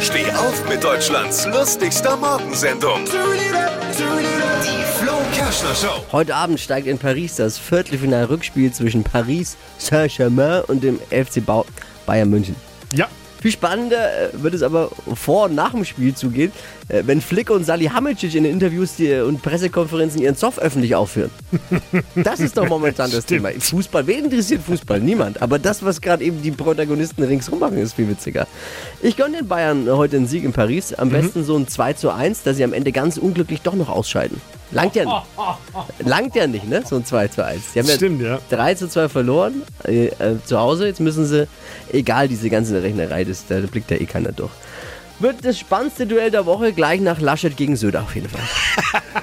Steh auf mit Deutschlands lustigster Morgensendung. Die Flo Kerschner Show. Heute Abend steigt in Paris das Viertelfinal-Rückspiel zwischen Paris Saint-Germain und dem FC Bau Bayern München. Ja, Viel spannender äh, wird es aber vor und nach dem Spiel zugehen, äh, wenn Flick und Salihamidzic in den Interviews die, und Pressekonferenzen ihren Zoff öffentlich aufführen. Das ist doch momentan das. Thema. Fußball, wen interessiert Fußball? Niemand. Aber das, was gerade eben die Protagonisten ringsrum machen, ist viel witziger. Ich gönne den Bayern heute einen Sieg in Paris. Am besten so ein 2 zu 1, dass sie am Ende ganz unglücklich doch noch ausscheiden. Langt ja nicht. Langt ja nicht, ne? So ein 2 zu 1. Die haben Stimmt, ja. 3 zu 2 verloren äh, äh, zu Hause. Jetzt müssen sie, egal diese ganze Rechnerei, das, da blickt ja eh keiner durch. Wird das spannendste Duell der Woche gleich nach Laschet gegen Söder auf jeden Fall.